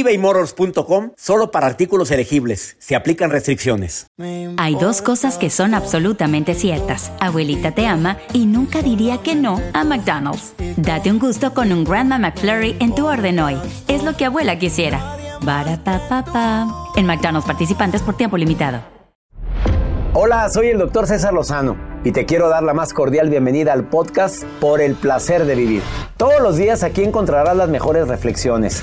ebaymotors.com solo para artículos elegibles. Se aplican restricciones. Hay dos cosas que son absolutamente ciertas. Abuelita te ama y nunca diría que no a McDonald's. Date un gusto con un Grandma McFlurry en tu orden hoy. Es lo que abuela quisiera. pa En McDonald's participantes por tiempo limitado. Hola, soy el doctor César Lozano y te quiero dar la más cordial bienvenida al podcast Por el placer de vivir. Todos los días aquí encontrarás las mejores reflexiones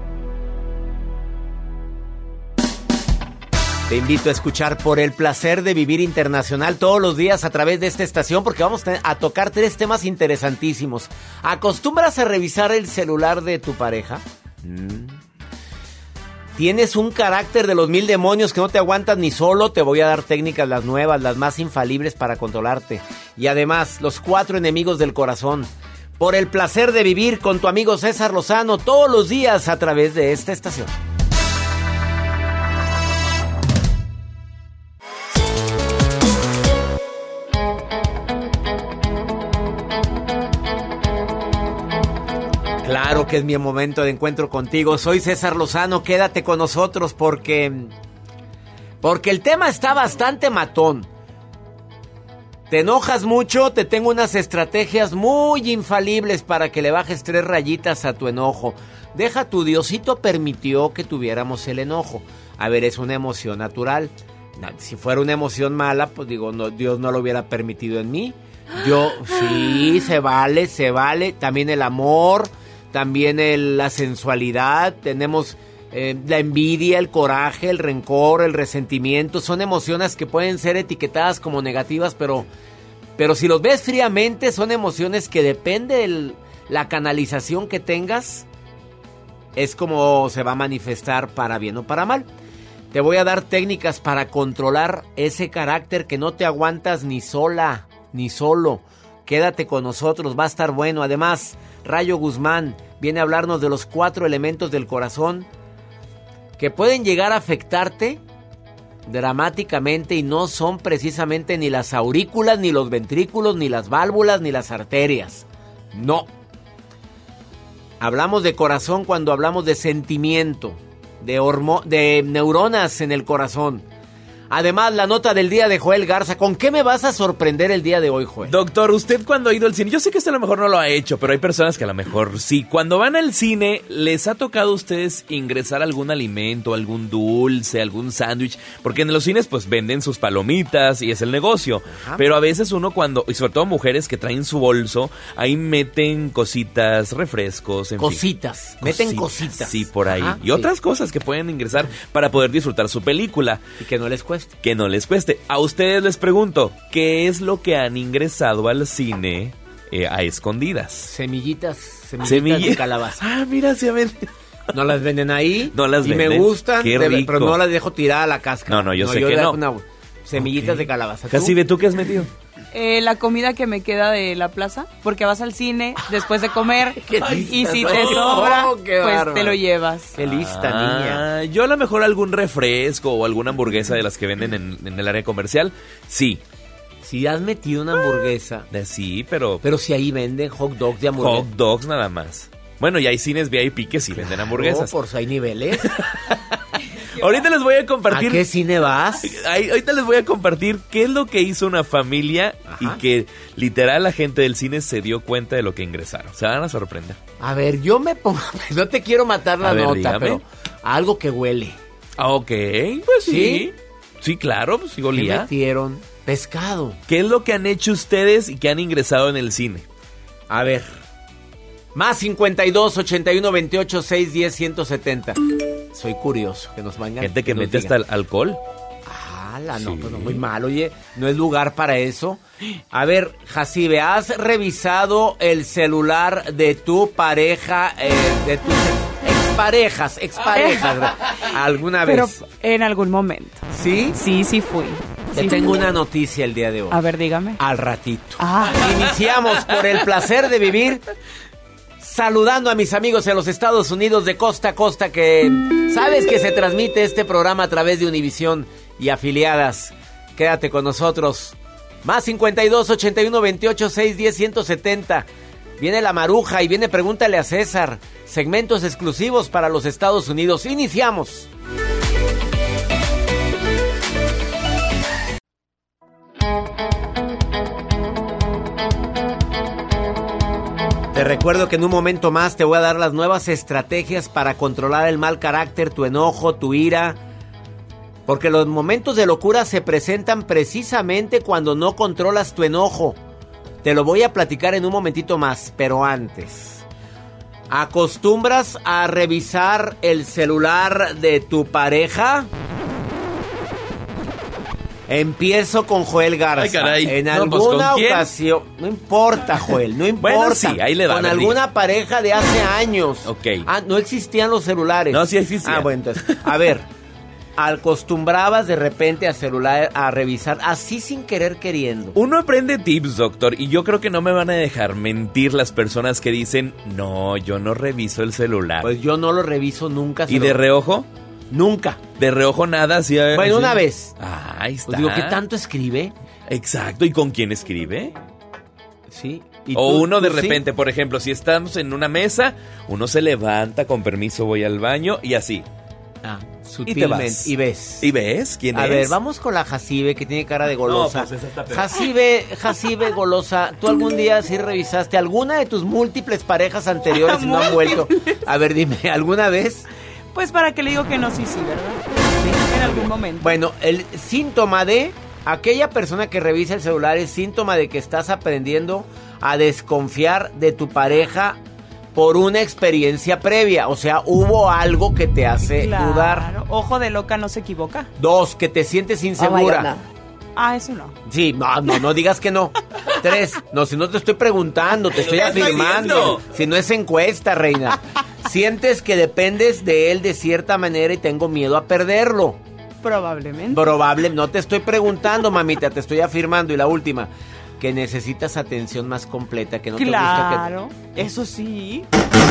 Te invito a escuchar por el placer de vivir internacional todos los días a través de esta estación porque vamos a tocar tres temas interesantísimos. ¿Acostumbras a revisar el celular de tu pareja? Mm. ¿Tienes un carácter de los mil demonios que no te aguantas ni solo? Te voy a dar técnicas las nuevas, las más infalibles para controlarte. Y además, los cuatro enemigos del corazón. Por el placer de vivir con tu amigo César Lozano todos los días a través de esta estación. Claro que es mi momento de encuentro contigo. Soy César Lozano, quédate con nosotros porque porque el tema está bastante matón. Te enojas mucho, te tengo unas estrategias muy infalibles para que le bajes tres rayitas a tu enojo. Deja tu Diosito permitió que tuviéramos el enojo. A ver, es una emoción natural. Si fuera una emoción mala, pues digo, Dios no lo hubiera permitido en mí. Yo, sí, se vale, se vale. También el amor, también la sensualidad, tenemos eh, la envidia, el coraje, el rencor, el resentimiento, son emociones que pueden ser etiquetadas como negativas, pero, pero si los ves fríamente, son emociones que depende de la canalización que tengas, es como se va a manifestar para bien o para mal. Te voy a dar técnicas para controlar ese carácter que no te aguantas ni sola, ni solo. Quédate con nosotros, va a estar bueno. Además, Rayo Guzmán viene a hablarnos de los cuatro elementos del corazón que pueden llegar a afectarte dramáticamente y no son precisamente ni las aurículas, ni los ventrículos, ni las válvulas, ni las arterias. No. Hablamos de corazón cuando hablamos de sentimiento, de, de neuronas en el corazón. Además, la nota del día de Joel Garza. ¿Con qué me vas a sorprender el día de hoy, Joel? Doctor, usted cuando ha ido al cine, yo sé que usted a lo mejor no lo ha hecho, pero hay personas que a lo mejor sí. Cuando van al cine, ¿les ha tocado a ustedes ingresar algún alimento, algún dulce, algún sándwich? Porque en los cines pues venden sus palomitas y es el negocio. Pero a veces uno cuando, y sobre todo mujeres que traen su bolso, ahí meten cositas, refrescos, en cositas. Meten cositas. Sí, por ahí. y otras cosas que pueden ingresar para poder disfrutar su película. Y que no les cuesta. Que no les cueste. A ustedes les pregunto, ¿qué es lo que han ingresado al cine eh, a escondidas? Semillitas, semillitas de calabaza. Ah, mira, se ven. No las venden ahí. No las y venden. me gustan, pero no las dejo tirar a la cáscara. No, no, yo sé que no. semillitas de calabaza. Casi ve tú qué has metido. Eh, la comida que me queda de la plaza, porque vas al cine después de comer y si te sobra, pues te lo llevas. Qué lista, niña. Ah, yo a lo mejor algún refresco o alguna hamburguesa de las que venden en, el área comercial, sí. Si has metido una hamburguesa. De, sí, pero... Pero si ahí venden hot dogs de hamburguesa. Hot dogs nada más. Bueno, y hay cines VIP que sí venden hamburguesas. No, por si hay niveles. Ahorita les voy a compartir. ¿A qué cine vas? ahorita les voy a compartir qué es lo que hizo una familia y que literal la gente del cine se dio cuenta de lo que ingresaron. Se van a sorprender. A ver, yo me pongo. No te quiero matar la nota, pero algo que huele. Ok, pues sí. Sí, claro, pues sí olía. metieron? Pescado. ¿Qué es lo que han hecho ustedes y que han ingresado en el cine? A ver. Más 52 81 28 6 10 170. Soy curioso que nos vayan. Gente que, mete hasta el alcohol. Ah, no, pues muy mal, oye, no es lugar para eso. A ver, Jacibe, ¿has revisado el celular de tu pareja, eh, de tus exparejas, exparejas, alguna vez? Pero en algún momento. ¿Sí? Sí, sí fui. Te tengo una noticia el día de hoy. A ver, dígame. Al ratito. Ah. Iniciamos por el placer de vivir saludando a mis amigos en los Estados Unidos de costa a costa que sabes que se transmite este programa a través de Univisión y afiliadas. Quédate con nosotros. Más 52 81 28 6 10 170. Viene la maruja y viene pregúntale a César. Segmentos exclusivos para los Estados Unidos. Iniciamos. Recuerdo que en un momento más te voy a dar las nuevas estrategias para controlar el mal carácter, tu enojo, tu ira. Porque los momentos de locura se presentan precisamente cuando no controlas tu enojo. Te lo voy a platicar en un momentito más, pero antes. ¿Acostumbras a revisar el celular de tu pareja? Empiezo con Joel Garza. Ay, caray. En No, pues, alguna ocasión. No importa, Joel, no importa. Bueno, sí, ahí le va, Con alguna pareja de hace años. Ok. Ah, no existían los celulares. No, sí existían. Ah, bueno, entonces. A ver. Acostumbrabas de repente a celular a revisar así sin querer queriendo. Uno aprende tips, doctor, y yo creo que no me van a dejar mentir las personas que dicen, no, yo no reviso el celular. Pues yo no lo reviso nunca. ¿Y de reojo? Nunca. De reojo nada, sí. a- Bueno, sí. una vez. Ah, ahí está. Pues digo, ¿qué tanto escribe? Exacto, ¿y con quién escribe? Sí. ¿Y O tú- uno de sí? repente, por ejemplo, si estamos en una mesa, uno se levanta, con permiso voy al baño y así. Ah, Y te sutilmente. vas. Y ves. ¿Y ves quién A es? ver, vamos con la Jacibe que tiene cara de golosa. No, pues esa está peor. Jacibe, Jacibe golosa, ¿tú algún día sí revisaste alguna de tus múltiples parejas anteriores y no han vuelto? A ver, dime, ¿alguna vez? Pues para que le digo que no, sí, sí, ¿verdad? En algún momento. Bueno, el síntoma de aquella persona que revisa el celular es síntoma de que estás aprendiendo a desconfiar de tu pareja por una experiencia previa. O sea, hubo algo que te hace Claro, dudar. Ojo de loca no se equivoca. Dos, que te sientes insegura. Ah, eso no. Sí, no, no, no digas que no. Tres, no, si no te estoy preguntando, te estoy ¿Qué está afirmando. Si no es encuesta, reina. Sientes que dependes de él de cierta manera y tengo miedo a perderlo. Probablemente. Probable, no te estoy preguntando, mamita, te estoy afirmando. Y la última, que necesitas atención más completa, que no claro, eso sí.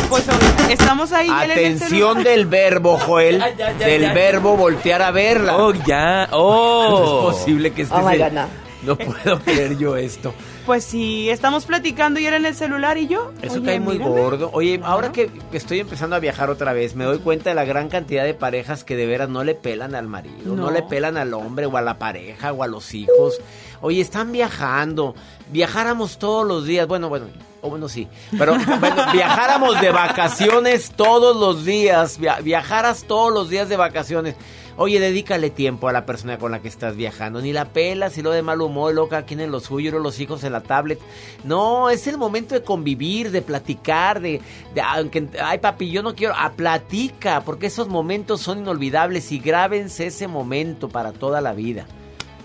Pues estamos ahí. te en el Atención del verbo, Joel. Ya, ya, ya, del ya. verbo voltear a verla. Oh, ya. No Oh. es posible que estés Oh my en- God, no. No puedo creer yo esto. Pues sí, estamos platicando y él en el celular y yo. Eso oye, cae muy mírame. gordo. Oye, Claro. ahora que estoy empezando a viajar otra vez, me doy cuenta de la gran cantidad de parejas que de veras no le pelan al marido, no, No. le pelan al hombre o a la pareja o a los hijos. Oye, están viajando. Viajáramos todos los días. Bueno, bueno, o bueno, sí. Pero bueno, viajáramos de vacaciones todos los días. via- viajaras todos los días de vacaciones. Oye, dedícale tiempo a la persona con la que estás viajando. Ni la pelas y lo de mal humor, loca, aquí en lo suyo, los hijos en la tablet. No, es el momento de convivir, de platicar, de, de aunque, ay papi, yo no quiero, a platica, porque esos momentos son inolvidables y grábense ese momento para toda la vida.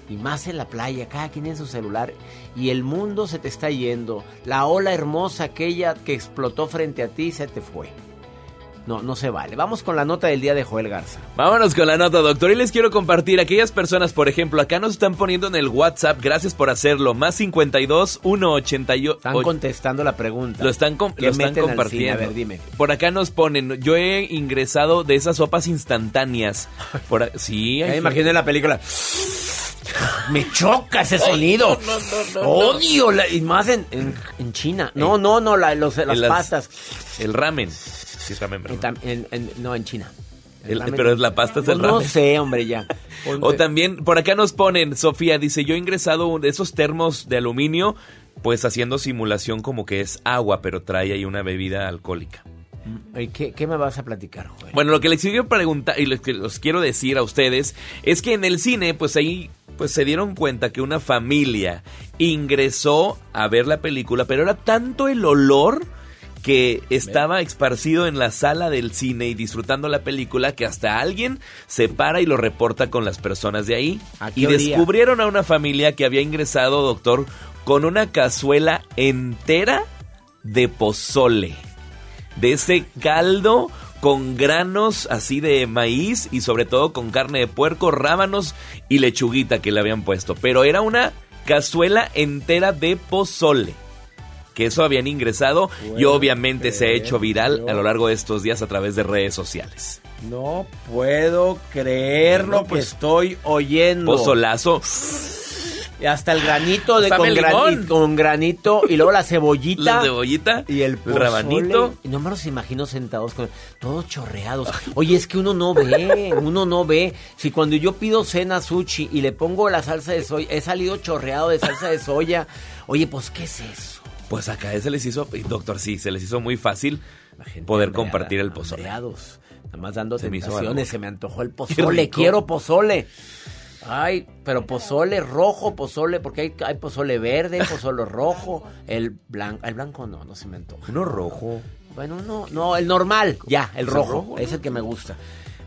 Y más en la playa, cada quien en su celular. Y el mundo se te está yendo. La ola hermosa, aquella que explotó frente a ti, se te fue. No, no se vale. Vamos con la nota del día de Joel Garza. Vámonos con la nota, doctor. Y les quiero compartir aquellas personas, por ejemplo, acá nos están poniendo en el WhatsApp, gracias por hacerlo, más 52 188. Están contestando la pregunta. Lo están, com- ¿Qué lo están compartiendo. A ver, dime. Por acá nos ponen, yo he ingresado de esas sopas instantáneas. Por sí, hay me imagino en la película. Me choca ese sonido. Odio. la- y más en, en, en China. No, no, no, la- los- las en las- pastas. El ramen. Sí, ramen, no, en China. El- ramen- pero es la pasta es el Pues No ramen. sé, hombre, ya. O también, por acá nos ponen, Sofía dice, yo he ingresado esos termos de aluminio, pues haciendo simulación como que es agua, pero trae ahí una bebida alcohólica. ¿Y ¿Qué, qué me vas a platicar, Joel? Bueno, lo que les quiero preguntar y lo que los quiero decir a ustedes es que en el cine, pues hay pues se dieron cuenta que una familia ingresó a ver la película, pero era tanto el olor que estaba esparcido en la sala del cine y disfrutando la película que hasta alguien se para y lo reporta con las personas de ahí. Y descubrieron a una familia que había ingresado, doctor, con una cazuela entera de pozole. De ese caldo con granos así de maíz y sobre todo con carne de puerco, rábanos y lechuguita que le habían puesto. Pero era una cazuela entera de pozole. Que eso habían ingresado y obviamente se ha hecho viral a lo largo de estos días a través de redes sociales. No puedo creer lo que pues, estoy oyendo. Pozolazo. Y hasta el granito de con granito, con granito y luego la cebollita. La cebollita y el rabanito. Y no me los imagino sentados con todos chorreados. Oye, es que uno no ve, uno no ve. Si cuando yo pido cena sushi y le pongo la salsa de soya, he salido chorreado de salsa de soya. Oye, pues ¿qué es eso? Pues acá se les hizo, doctor, sí, se les hizo muy fácil poder compartir el pozole. Nada más dando se se me antojó el pozole, quiero pozole. Ay, pero pozole rojo, pozole, porque hay, hay pozole verde, pozole rojo, el blanco, el blanco no, no se me antoja. Uno rojo. Bueno, no, no, el normal, ya, el rojo, es el que me gusta.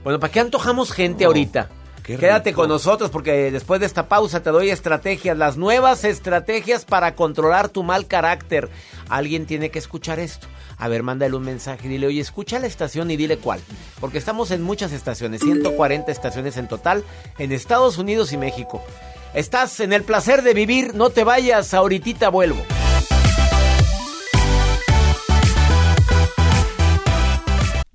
Bueno, ¿para qué antojamos gente ahorita? Quédate con nosotros porque después de esta pausa te doy estrategias, las nuevas estrategias para controlar tu mal carácter. Alguien tiene que escuchar esto. A ver, mándale un mensaje dile, oye, escucha la estación y dile cuál. Porque estamos en muchas estaciones, 140 estaciones en total, en Estados Unidos y México. Estás en el placer de vivir, no te vayas, ahorita vuelvo.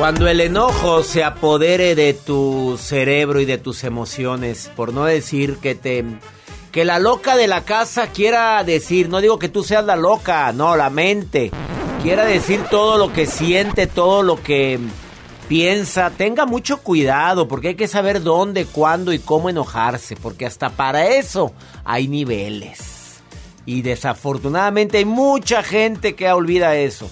Cuando el enojo se apodere de tu cerebro y de tus emociones, por no decir que te que la loca de la casa quiera decir, no digo que tú seas la loca, no, la mente, quiera decir todo lo que siente, todo lo que piensa, tenga mucho cuidado porque hay que saber dónde, cuándo y cómo enojarse, porque hasta para eso hay niveles. Y desafortunadamente hay mucha gente que olvida eso.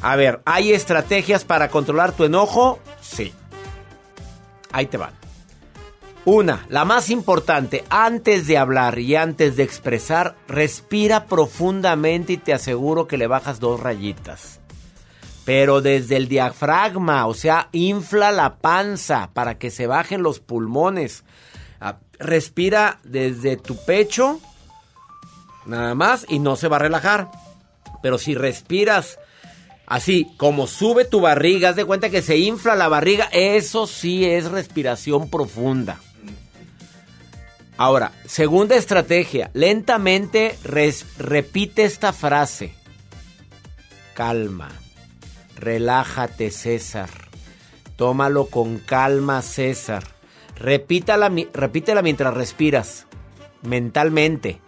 A ver, ¿hay estrategias para controlar tu enojo? Sí. Ahí te van. Una, la más importante, antes de hablar y antes de expresar, respira profundamente y te aseguro que le bajas dos rayitas. Pero desde el diafragma, o sea, infla la panza para que se bajen los pulmones. Ah, respira desde tu pecho, nada más, y no se va a relajar. Pero si respiras Así, como sube tu barriga, haz de cuenta que se infla la barriga, eso sí es respiración profunda. Ahora, segunda estrategia, lentamente repite esta frase. Calma, relájate César, tómalo con calma César. Repítela mientras respiras, mentalmente.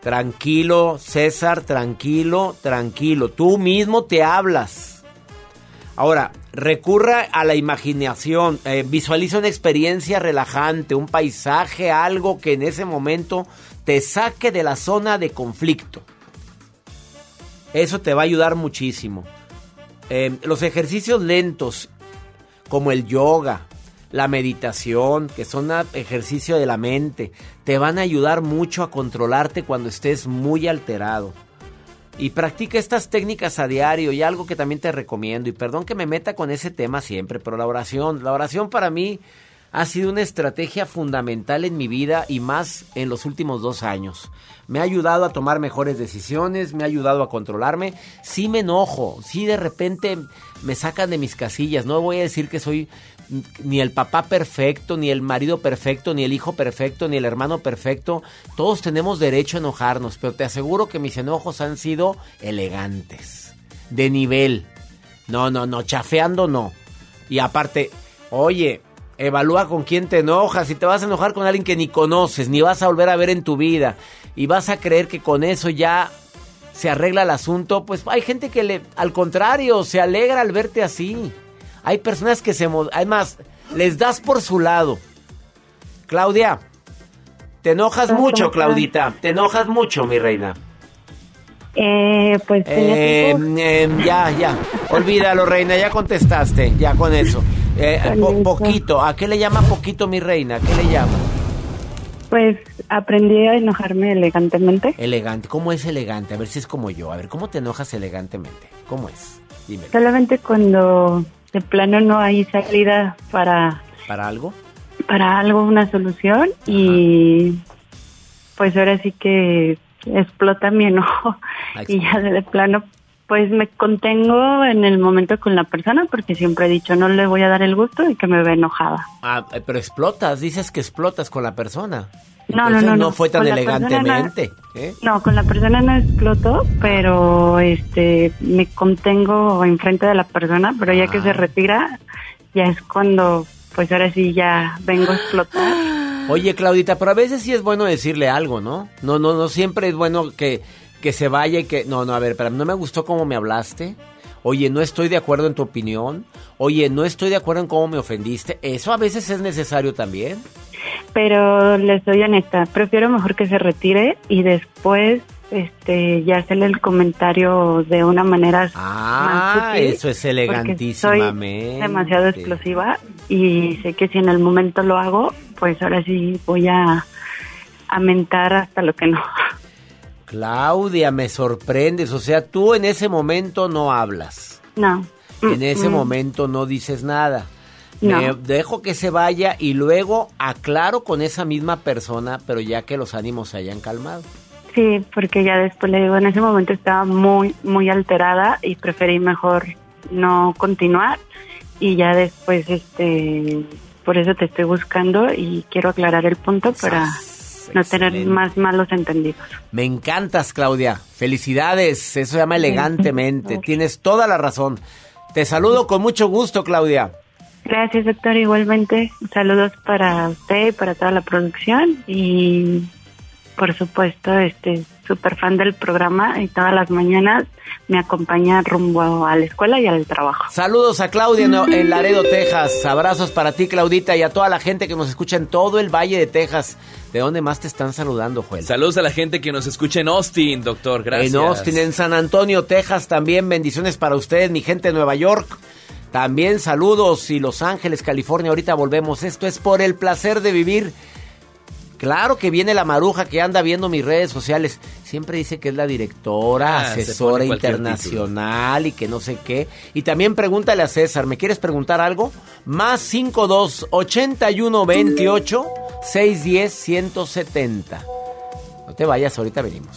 Tranquilo, César, tranquilo, tranquilo. Tú mismo te hablas. Ahora, recurra a la imaginación. Eh, visualiza una experiencia relajante, un paisaje, algo que en ese momento te saque de la zona de conflicto. Eso te va a ayudar muchísimo. Eh, los ejercicios lentos, como el yoga, la meditación, que son ejercicio de la mente, te van a ayudar mucho a controlarte cuando estés muy alterado. Y practica estas técnicas a diario y algo que también te recomiendo. Y perdón que me meta con ese tema siempre, pero la oración, la oración para mí ha sido una estrategia fundamental en mi vida y más en los últimos dos años. Me ha ayudado a tomar mejores decisiones, me ha ayudado a controlarme. Sí me enojo, sí de repente me sacan de mis casillas. No voy a decir que soy ni el papá perfecto, ni el marido perfecto, ni el hijo perfecto, ni el hermano perfecto. Todos tenemos derecho a enojarnos, pero te aseguro que mis enojos han sido elegantes, de nivel. No, no, no, chafeando no. Y aparte, oye, evalúa con quién te enojas. Si te vas a enojar con alguien que ni conoces, ni vas a volver a ver en tu vida, y vas a creer que con eso ya se arregla el asunto, pues hay gente que le, al contrario, se alegra al verte así. Hay personas que se... Además, les das por su lado. Claudia, te enojas mucho, Claudita. Te enojas mucho, mi reina. Eh, pues... Eh, em, ya, ya. Olvídalo, reina. Ya contestaste. Ya con eso. Eh, poquito. ¿A qué le llama poquito, mi reina? ¿Qué le llama? Pues aprendí a enojarme elegantemente. Elegante. ¿Cómo es elegante? A ver si es como yo. A ver, ¿cómo te enojas elegantemente? ¿Cómo es? Dime. Solamente cuando de plano no hay salida para... ¿Para algo? Para algo, una solución y pues ahora sí que explota mi enojo y ya de plano pues me contengo en el momento con la persona porque siempre he dicho no le voy a dar el gusto y que me ve enojada. Ah, pero explotas, dices que explotas con la persona. No, no, no, no. fue tan elegantemente. No, ¿eh? no, con la persona no exploto, pero este me contengo enfrente de la persona, pero ya que se ah. retira, ya es cuando, pues ahora sí ya vengo a explotar. Oye, Claudita, pero a veces sí es bueno decirle algo, ¿no? No, no, no siempre es bueno que, que se vaya y que... No, no, a ver, pero no me gustó cómo me hablaste. Oye, no estoy de acuerdo en tu opinión. Oye, no estoy de acuerdo en cómo me ofendiste. Eso a veces es necesario también pero les soy honesta, prefiero mejor que se retire y después este ya hacerle el comentario de una manera ah eso es elegantísimamente soy demasiado explosiva y sé que si en el momento lo hago pues ahora sí voy a, a mentar hasta lo que no. Claudia me sorprendes o sea tú en ese momento no hablas. No. En ese momento no dices nada me dejo que se vaya y luego aclaro con esa misma persona, pero ya que los ánimos se hayan calmado. Sí, porque ya después le digo, en ese momento estaba muy, muy alterada y preferí mejor no continuar y ya después, este, por eso te estoy buscando y quiero aclarar el punto para no tener más malos entendidos. Me encantas, Claudia. Felicidades. Eso se llama elegantemente. Tienes toda la razón. Te saludo con mucho gusto, Claudia. Gracias, doctor. Igualmente, saludos para usted y para toda la producción y, por supuesto, este súper fan del programa y todas las mañanas me acompaña rumbo a la escuela y al trabajo. Saludos a Claudia en Laredo, Texas. Abrazos para ti, Claudita, y a toda la gente que nos escucha en todo el Valle de Texas. ¿De dónde más te están saludando, Joel? Saludos a la gente que nos escucha en Austin, doctor. Gracias. En Austin, en San Antonio, Texas también. Bendiciones para ustedes, mi gente de Nueva York. También saludos y Los Ángeles, California. Ahorita volvemos. Esto es por el placer de vivir. Claro que viene la maruja que anda viendo mis redes sociales. Siempre dice que es la directora, ah, asesora internacional y que no sé qué. Y también pregúntale a César, ¿me quieres preguntar algo? Más 52 81 28 610 170. No te vayas, ahorita venimos.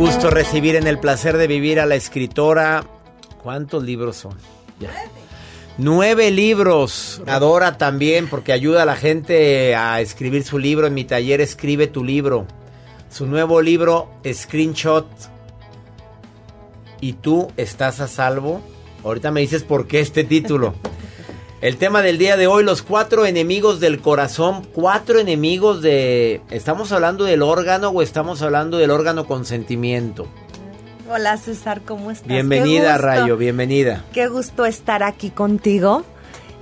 Gusto recibir en el placer de vivir a la escritora. ¿Cuántos libros son? Nueve libros. Adora también porque ayuda a la gente a escribir su libro. En mi taller escribe tu libro. Su nuevo libro, Screenshot. ¿Y tú estás a salvo? Ahorita me dices por qué este título. El tema del día de hoy, los cuatro enemigos del corazón. Cuatro enemigos de... ¿Estamos hablando del órgano o estamos hablando del órgano con sentimiento? Hola César, ¿cómo estás? Bienvenida Rayo, bienvenida. Qué gusto estar aquí contigo.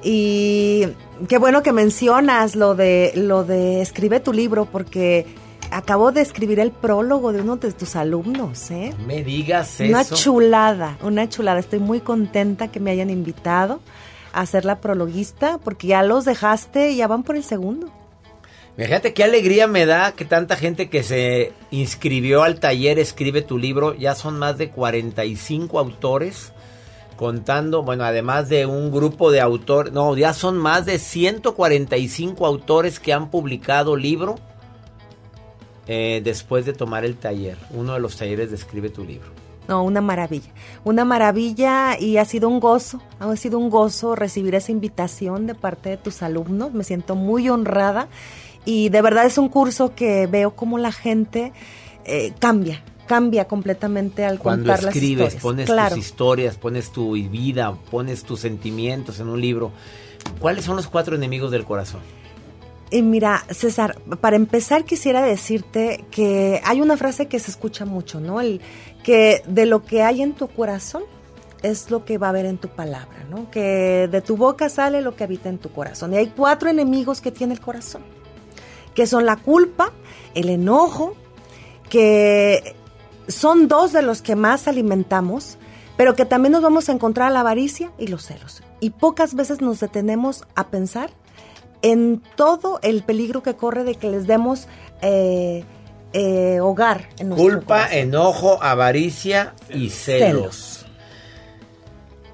Y qué bueno que mencionas lo de lo de escribe tu libro porque acabo de escribir el prólogo de uno de tus alumnos, ¿eh? Me digas eso. Una chulada, una chulada. Estoy muy contenta que me hayan invitado hacer la prologuista, porque ya los dejaste ya van por el segundo. Fíjate qué alegría me da que tanta gente que se inscribió al taller Escribe tu libro, ya son más de 45 autores contando, bueno, además de un grupo de autores, no, ya son más de 145 autores que han publicado libro eh, después de tomar el taller, uno de los talleres de Escribe tu libro. No, una maravilla. Una maravilla y ha sido un gozo, ha sido un gozo recibir esa invitación de parte de tus alumnos. Me siento muy honrada y de verdad es un curso que veo como la gente eh, cambia, cambia completamente al Cuando contar escribes, las historias. pones tus historias, pones tu vida, pones tus sentimientos en un libro. ¿Cuáles son los cuatro enemigos del corazón? Y mira, César, para empezar quisiera decirte que hay una frase que se escucha mucho, ¿no? El que de lo que hay en tu corazón es lo que va a haber en tu palabra, ¿no? Que de tu boca sale lo que habita en tu corazón. Y hay cuatro enemigos que tiene el corazón, que son la culpa, el enojo, que son dos de los que más alimentamos, pero que también nos vamos a encontrar la avaricia y los celos. Y pocas veces nos detenemos a pensar en todo el peligro que corre de que les demos eh, eh, hogar. En Culpa, enojo, avaricia y celos.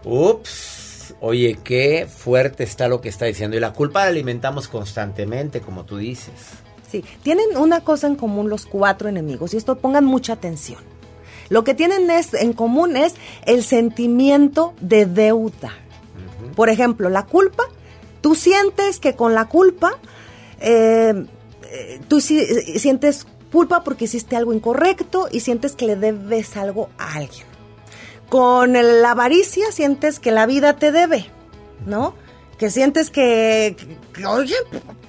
Ups, oye, qué fuerte está lo que está diciendo. Y la culpa la alimentamos constantemente, como tú dices. Sí, tienen una cosa en común los cuatro enemigos y esto pongan mucha atención. Lo que tienen es, en común es el sentimiento de deuda. Por ejemplo, la culpa, tú sientes que con la culpa, eh, eh, tú sientes culpa porque hiciste algo incorrecto y sientes que le debes algo a alguien. Con la avaricia sientes que la vida te debe, ¿no? Que sientes que, oye,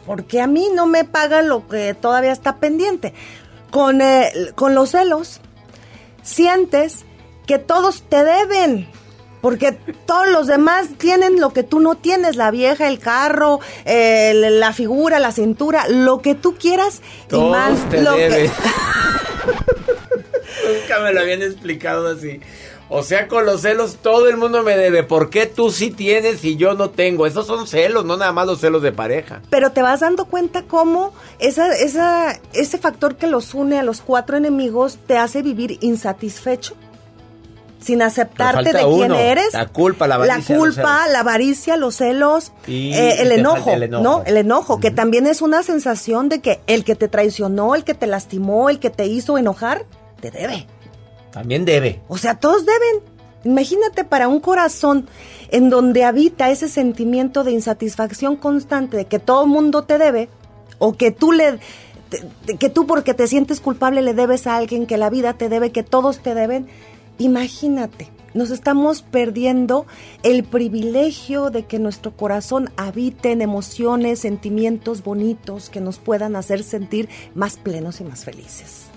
¿por qué a mí no me paga lo que todavía está pendiente? Con, con los celos, sientes que todos te deben, Porque todos los demás tienen lo que tú no tienes, la vieja, el carro, la figura, la cintura, lo que tú quieras y más lo que... Nunca me lo habían explicado así. O sea, con los celos todo el mundo me debe. ¿Por qué tú sí tienes y yo no tengo? Esos son celos, no nada más los celos de pareja. Pero te vas dando cuenta cómo esa, esa, ese factor que los une a los cuatro enemigos te hace vivir insatisfecho sin aceptarte de quién eres. La culpa, la avaricia. La culpa, la avaricia, los celos, eh, el, enojo, ¿no? El enojo, que también es una sensación de que el que te traicionó, el que te lastimó, el que te hizo enojar, te debe. También debe. O sea, todos deben. Imagínate para un corazón en donde habita ese sentimiento de insatisfacción constante de que todo el mundo te debe o que tú le que tú porque te sientes culpable le debes a alguien, que la vida te debe, que todos te deben. Imagínate, nos estamos perdiendo el privilegio de que nuestro corazón habite en emociones, sentimientos bonitos que nos puedan hacer sentir más plenos y más felices.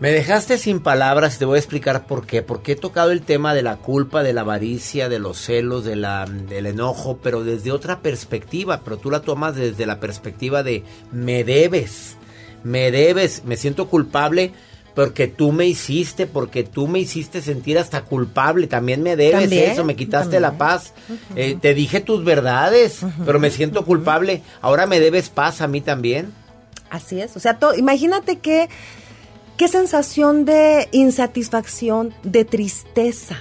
Me dejaste sin palabras y te voy a explicar por qué. Porque he tocado el tema de la culpa, de la avaricia, de los celos, de la, del enojo, pero desde otra perspectiva. Pero tú la tomas desde la perspectiva de me debes, me debes, me siento culpable porque tú me hiciste, porque tú me hiciste sentir hasta culpable. También me debes eso, me quitaste la paz. Eh, te dije tus verdades, pero me siento culpable. Ahora me debes paz a mí también. Así es. O sea, imagínate que qué sensación de insatisfacción, de tristeza.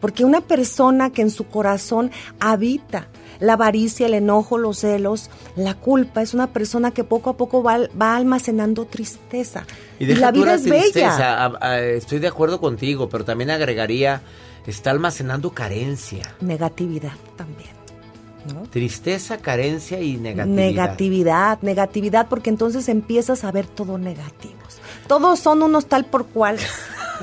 Porque una persona que en su corazón habita la avaricia, el enojo, los celos, la culpa, es una persona que poco a poco va, almacenando tristeza. Y, la vida es bella. estoy de acuerdo contigo, pero también agregaría, está almacenando carencia. Negatividad también. Tristeza, carencia y negatividad. Negatividad, negatividad, porque entonces empiezas a ver todo negativos. Todos son unos tal por cual.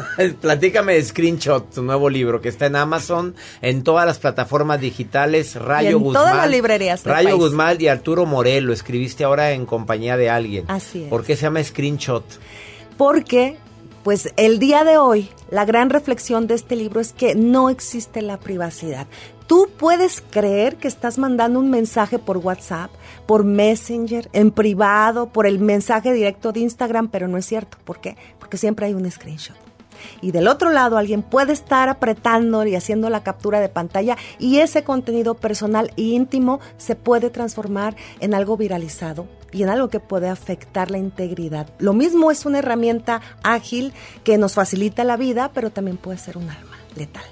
Platícame de Screenshot, tu nuevo libro que está en Amazon, en todas las plataformas digitales, Rayo en Guzmán. todas las librerías. Rayo Guzmán y Arturo Morelo, escribiste ahora en compañía de alguien. Así es. ¿Por qué se llama Screenshot? Porque, pues el día de hoy, la gran reflexión de este libro es que no existe la privacidad. Tú puedes creer que estás mandando un mensaje por WhatsApp, por Messenger, en privado, por el mensaje directo de Instagram, pero no es cierto. ¿Por qué? Porque siempre hay un screenshot. Y del otro lado alguien puede estar apretando y haciendo la captura de pantalla y ese contenido personal e íntimo se puede transformar en algo viralizado y en algo que puede afectar la integridad. Lo mismo es una herramienta ágil que nos facilita la vida, pero también puede ser un arma letal.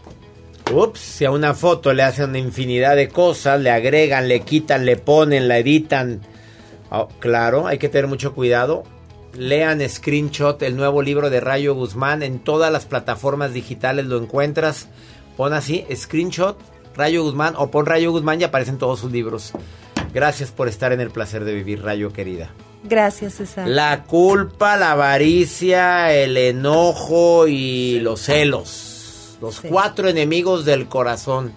Ups, si a una foto le hacen infinidad de cosas, le agregan, le quitan, le ponen, la editan. Oh, claro, hay que tener mucho cuidado. Lean Screenshot, el nuevo libro de Rayo Guzmán. En todas las plataformas digitales lo encuentras. Pon así, Screenshot, Rayo Guzmán, o pon Rayo Guzmán y aparecen todos sus libros. Gracias por estar en el placer de vivir, Rayo querida. Gracias, César. La culpa, la avaricia, el enojo y los celos los cuatro enemigos del corazón.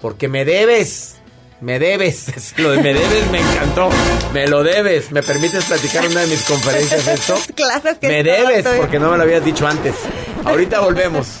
Porque me debes. Me debes. Lo de me debes me encantó. Me lo debes. ¿Me permites platicar una de mis conferencias esto? claro que Me debes porque no me lo habías dicho antes. Ahorita volvemos.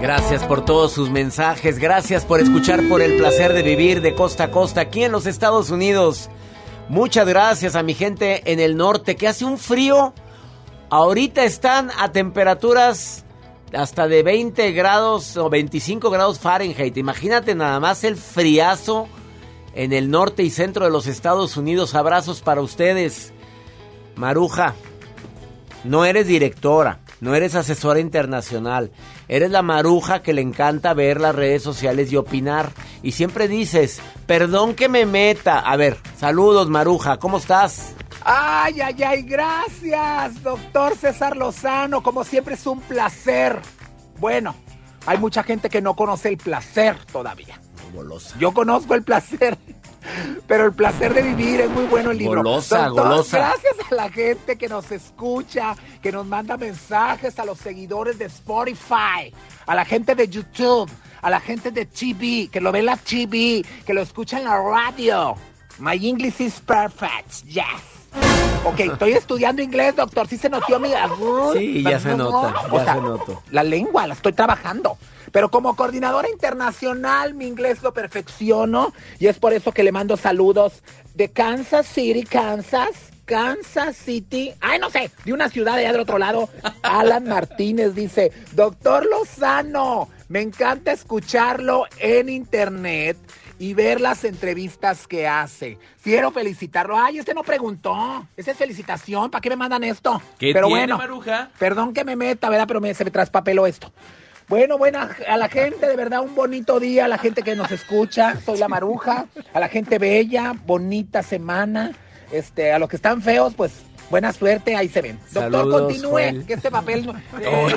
Gracias por todos sus mensajes, gracias por escuchar por el placer de vivir de costa a costa aquí en los Estados Unidos. Muchas gracias a mi gente en el norte que hace un frío. Ahorita están a temperaturas hasta de 20 grados o 25 grados Fahrenheit. Imagínate nada más el friazo en el norte y centro de los Estados Unidos. Abrazos para ustedes. Maruja, no eres directora, no eres asesora internacional. Eres la maruja que le encanta ver las redes sociales y opinar. Y siempre dices, perdón que me meta. A ver, saludos Maruja, ¿cómo estás? Ay, ay, ay, gracias, doctor César Lozano. Como siempre es un placer. Bueno, hay mucha gente que no conoce el placer todavía. Yo conozco el placer. Pero el placer de vivir es muy bueno el libro. Golosa, golosa. Gracias a la gente que nos escucha, que nos manda mensajes, a los seguidores de Spotify, a la gente de YouTube, a la gente de TV, que lo ve en la TV, que lo escucha en la radio. My English is perfect, yes. Ok, estoy estudiando inglés, doctor. Sí se notó mi... Sí, ya se nota, ya se nota. La lengua, la estoy trabajando. Pero como coordinadora internacional, mi inglés lo perfecciono y es por eso que le mando saludos de Kansas City, Kansas. Kansas City, ay no sé, de una ciudad allá del otro lado. Alan Martínez dice, doctor Lozano, me encanta escucharlo en internet y ver las entrevistas que hace. Quiero felicitarlo. Ay, este no preguntó. Esa es felicitación. ¿Para qué me mandan esto? ¿Qué Pero tiene, bueno, Maruja? perdón que me meta, ¿verdad? Pero me, se me traspapeló esto. Bueno, buena, a la gente, de verdad, un bonito día, a la gente que nos escucha, soy la maruja, a la gente bella, bonita semana, este, a los que están feos, pues buena suerte, ahí se ven. Doctor, continúe, Joel. que este papel no, eh,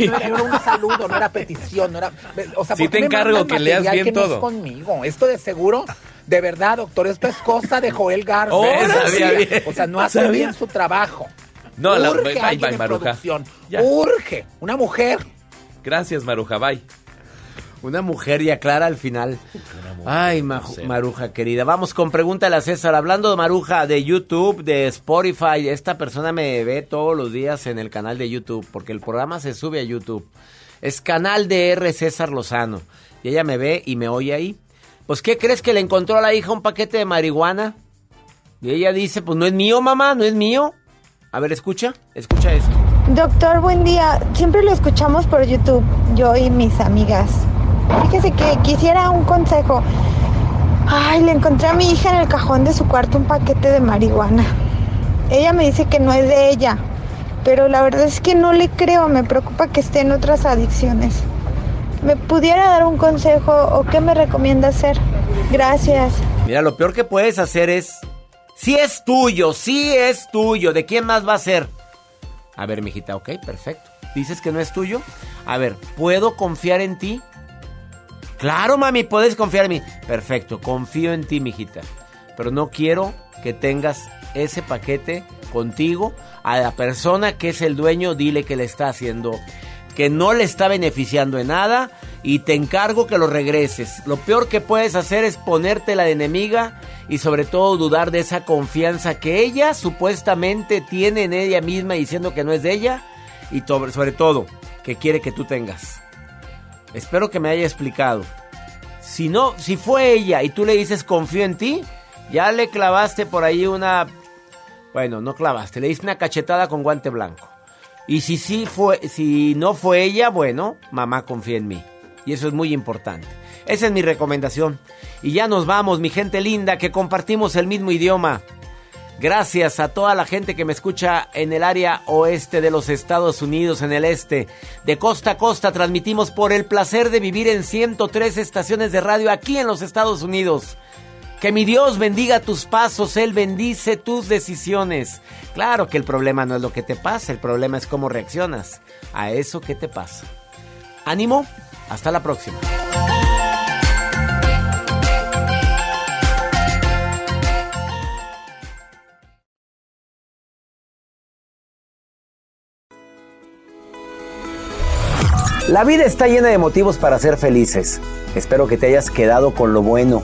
no era, era un saludo, no era petición, no era, o sea, Sí ¿por qué te encargo que leas bien que no es todo. conmigo, esto de seguro, de verdad, doctor, esto es cosa de Joel Garza. Ahora sí. O sea, no hace Sabía. bien su trabajo. No, la- Urge bye, en Maruja. Urge, una mujer. Gracias, Maruja. Bye. Una mujer y aclara al final. Ay, Maruja querida. Vamos con pregúntale a César. Hablando de Maruja, de YouTube, de Spotify. Esta persona me ve todos los días en el canal de YouTube, porque el programa se sube a YouTube. Es canal de R. César Lozano. Y ella me ve y me oye ahí. Pues, ¿qué crees que le encontró a la hija un paquete de marihuana? Y ella dice, pues no es mío, mamá, no es mío. A ver, escucha, escucha esto. Doctor, buen día. Siempre lo escuchamos por YouTube, yo y mis amigas. Fíjese que quisiera un consejo. Ay, le encontré a mi hija en el cajón de su cuarto un paquete de marihuana. Ella me dice que no es de ella, pero la verdad es que no le creo. Me preocupa que esté en otras adicciones. ¿Me pudiera dar un consejo o qué me recomienda hacer? Gracias. Mira, lo peor que puedes hacer es. Si es tuyo, si es tuyo, ¿de quién más va a ser? A ver, mijita, ok, perfecto. ¿Dices que no es tuyo? A ver, ¿puedo confiar en ti? Claro, mami, puedes confiar en mí. Perfecto, confío en ti, mijita. Pero no quiero que tengas ese paquete contigo. A la persona que es el dueño, dile que le está haciendo, que no le está beneficiando en nada y te encargo que lo regreses. Lo peor que puedes hacer es ponerte la de enemiga y sobre todo dudar de esa confianza que ella supuestamente tiene en ella misma diciendo que no es de ella y sobre todo que quiere que tú tengas. Espero que me haya explicado. Si no, si fue ella y tú le dices confío en ti, ya le clavaste por ahí una Bueno, no clavaste, le diste una cachetada con guante blanco. Y si sí fue, si no fue ella, bueno, mamá confía en mí. Y eso es muy importante. Esa es mi recomendación. Y ya nos vamos, mi gente linda, que compartimos el mismo idioma. Gracias a toda la gente que me escucha en el área oeste de los Estados Unidos, en el este. De costa a costa transmitimos por el placer de vivir en 103 estaciones de radio aquí en los Estados Unidos. Que mi Dios bendiga tus pasos, Él bendice tus decisiones. Claro que el problema no es lo que te pasa, el problema es cómo reaccionas a eso que te pasa. Ánimo, hasta la próxima. La vida está llena de motivos para ser felices. Espero que te hayas quedado con lo bueno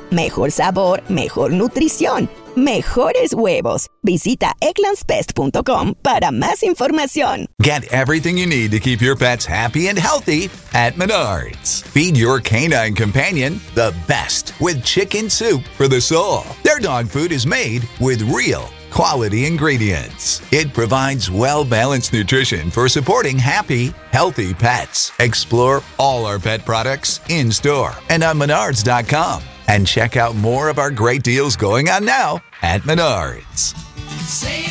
Mejor sabor, mejor nutrición mejores huevos. Visita egglandsbest.com para más información. Get everything you need to keep your pets happy and healthy at Menards. Feed your canine companion the best with chicken soup for the soul. Their dog food is made with real quality ingredients. It provides well balanced nutrition for supporting happy, healthy pets. Explore all our pet products in store and on menards.com. And check out more of our great deals going on now at Menards. Save